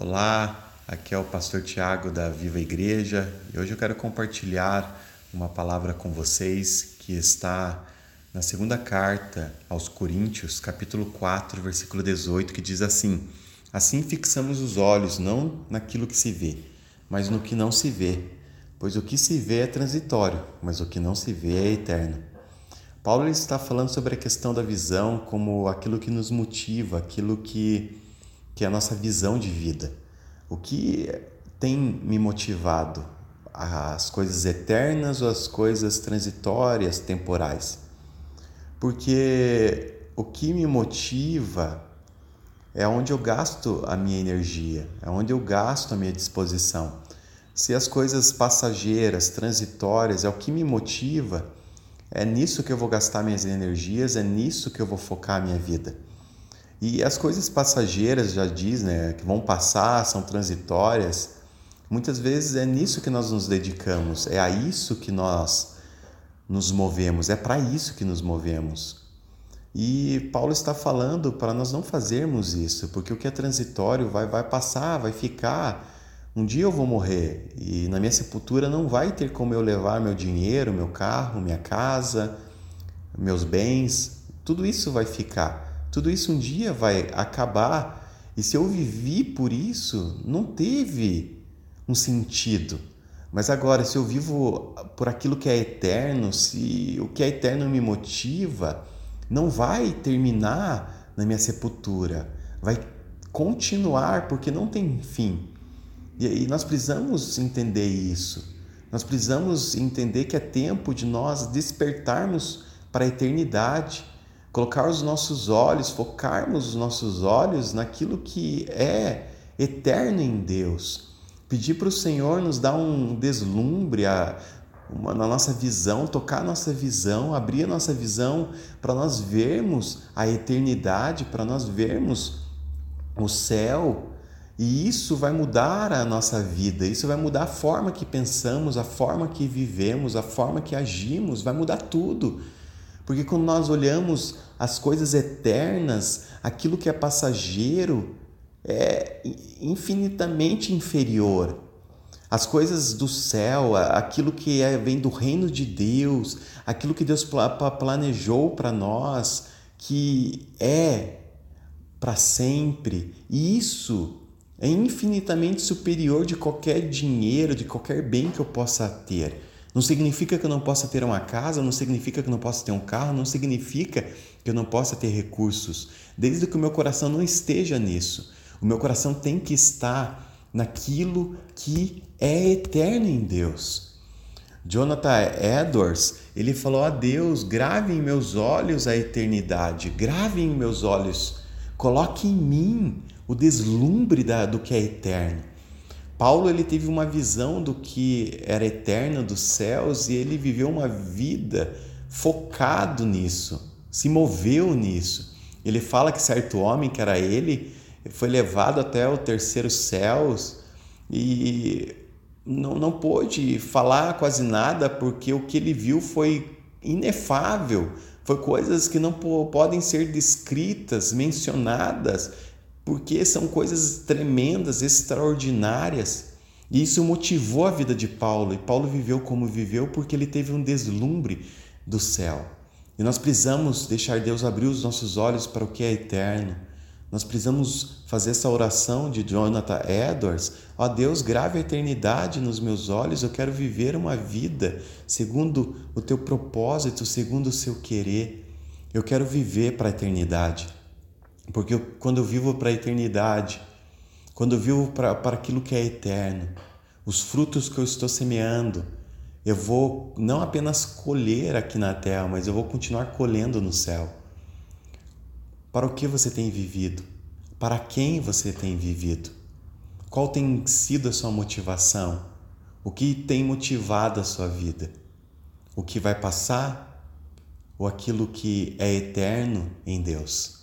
Olá, aqui é o pastor Tiago da Viva Igreja e hoje eu quero compartilhar uma palavra com vocês que está na segunda carta aos Coríntios, capítulo 4, versículo 18, que diz assim: Assim fixamos os olhos não naquilo que se vê, mas no que não se vê, pois o que se vê é transitório, mas o que não se vê é eterno. Paulo está falando sobre a questão da visão como aquilo que nos motiva, aquilo que que é a nossa visão de vida. O que tem me motivado? As coisas eternas ou as coisas transitórias, temporais? Porque o que me motiva é onde eu gasto a minha energia, é onde eu gasto a minha disposição. Se as coisas passageiras, transitórias, é o que me motiva, é nisso que eu vou gastar minhas energias, é nisso que eu vou focar a minha vida. E as coisas passageiras, já diz, né, que vão passar, são transitórias, muitas vezes é nisso que nós nos dedicamos, é a isso que nós nos movemos, é para isso que nos movemos. E Paulo está falando para nós não fazermos isso, porque o que é transitório vai, vai passar, vai ficar. Um dia eu vou morrer e na minha sepultura não vai ter como eu levar meu dinheiro, meu carro, minha casa, meus bens, tudo isso vai ficar. Tudo isso um dia vai acabar. E se eu vivi por isso, não teve um sentido. Mas agora, se eu vivo por aquilo que é eterno, se o que é eterno me motiva, não vai terminar na minha sepultura, vai continuar porque não tem fim. E, nós precisamos entender isso. Nós precisamos entender que é tempo de nós despertarmos para a eternidade colocar os nossos olhos, focarmos os nossos olhos naquilo que é eterno em Deus. Pedir para o Senhor nos dar um deslumbre a, uma, na nossa visão, tocar a nossa visão, abrir a nossa visão para nós vermos a eternidade, para nós vermos o céu. E isso vai mudar a nossa vida, isso vai mudar a forma que pensamos, a forma que vivemos, a forma que agimos, vai mudar tudo. Porque quando nós olhamos as coisas eternas, aquilo que é passageiro é infinitamente inferior. As coisas do céu, aquilo que é, vem do reino de Deus, aquilo que Deus planejou para nós, que é para sempre, isso é infinitamente superior de qualquer dinheiro, de qualquer bem que eu possa ter. Não significa que eu não possa ter uma casa, não significa que eu não possa ter um carro, não significa que eu não possa ter recursos, desde que o meu coração não esteja nisso. O meu coração tem que estar naquilo que é eterno em Deus. Jonathan Edwards, ele falou a Deus, grave em meus olhos a eternidade, grave em meus olhos, coloque em mim o deslumbre da, do que é eterno. Paulo ele teve uma visão do que era eterno dos céus e ele viveu uma vida focado nisso, se moveu nisso. Ele fala que certo homem, que era ele, foi levado até o terceiro céus e não, não pôde falar quase nada porque o que ele viu foi inefável, foi coisas que não podem ser descritas, mencionadas porque são coisas tremendas, extraordinárias. E isso motivou a vida de Paulo, e Paulo viveu como viveu porque ele teve um deslumbre do céu. E nós precisamos deixar Deus abrir os nossos olhos para o que é eterno. Nós precisamos fazer essa oração de Jonathan Edwards. Ó oh, Deus, grave a eternidade nos meus olhos. Eu quero viver uma vida segundo o teu propósito, segundo o seu querer. Eu quero viver para a eternidade. Porque eu, quando eu vivo para a eternidade, quando eu vivo para, aquilo que é eterno, os frutos que eu estou semeando, eu vou não apenas colher aqui na terra, mas eu vou continuar colhendo no céu. Para o que você tem vivido? Para quem você tem vivido? Qual tem sido a sua motivação? O que tem motivado a sua vida? O que vai passar ou aquilo que é eterno em Deus?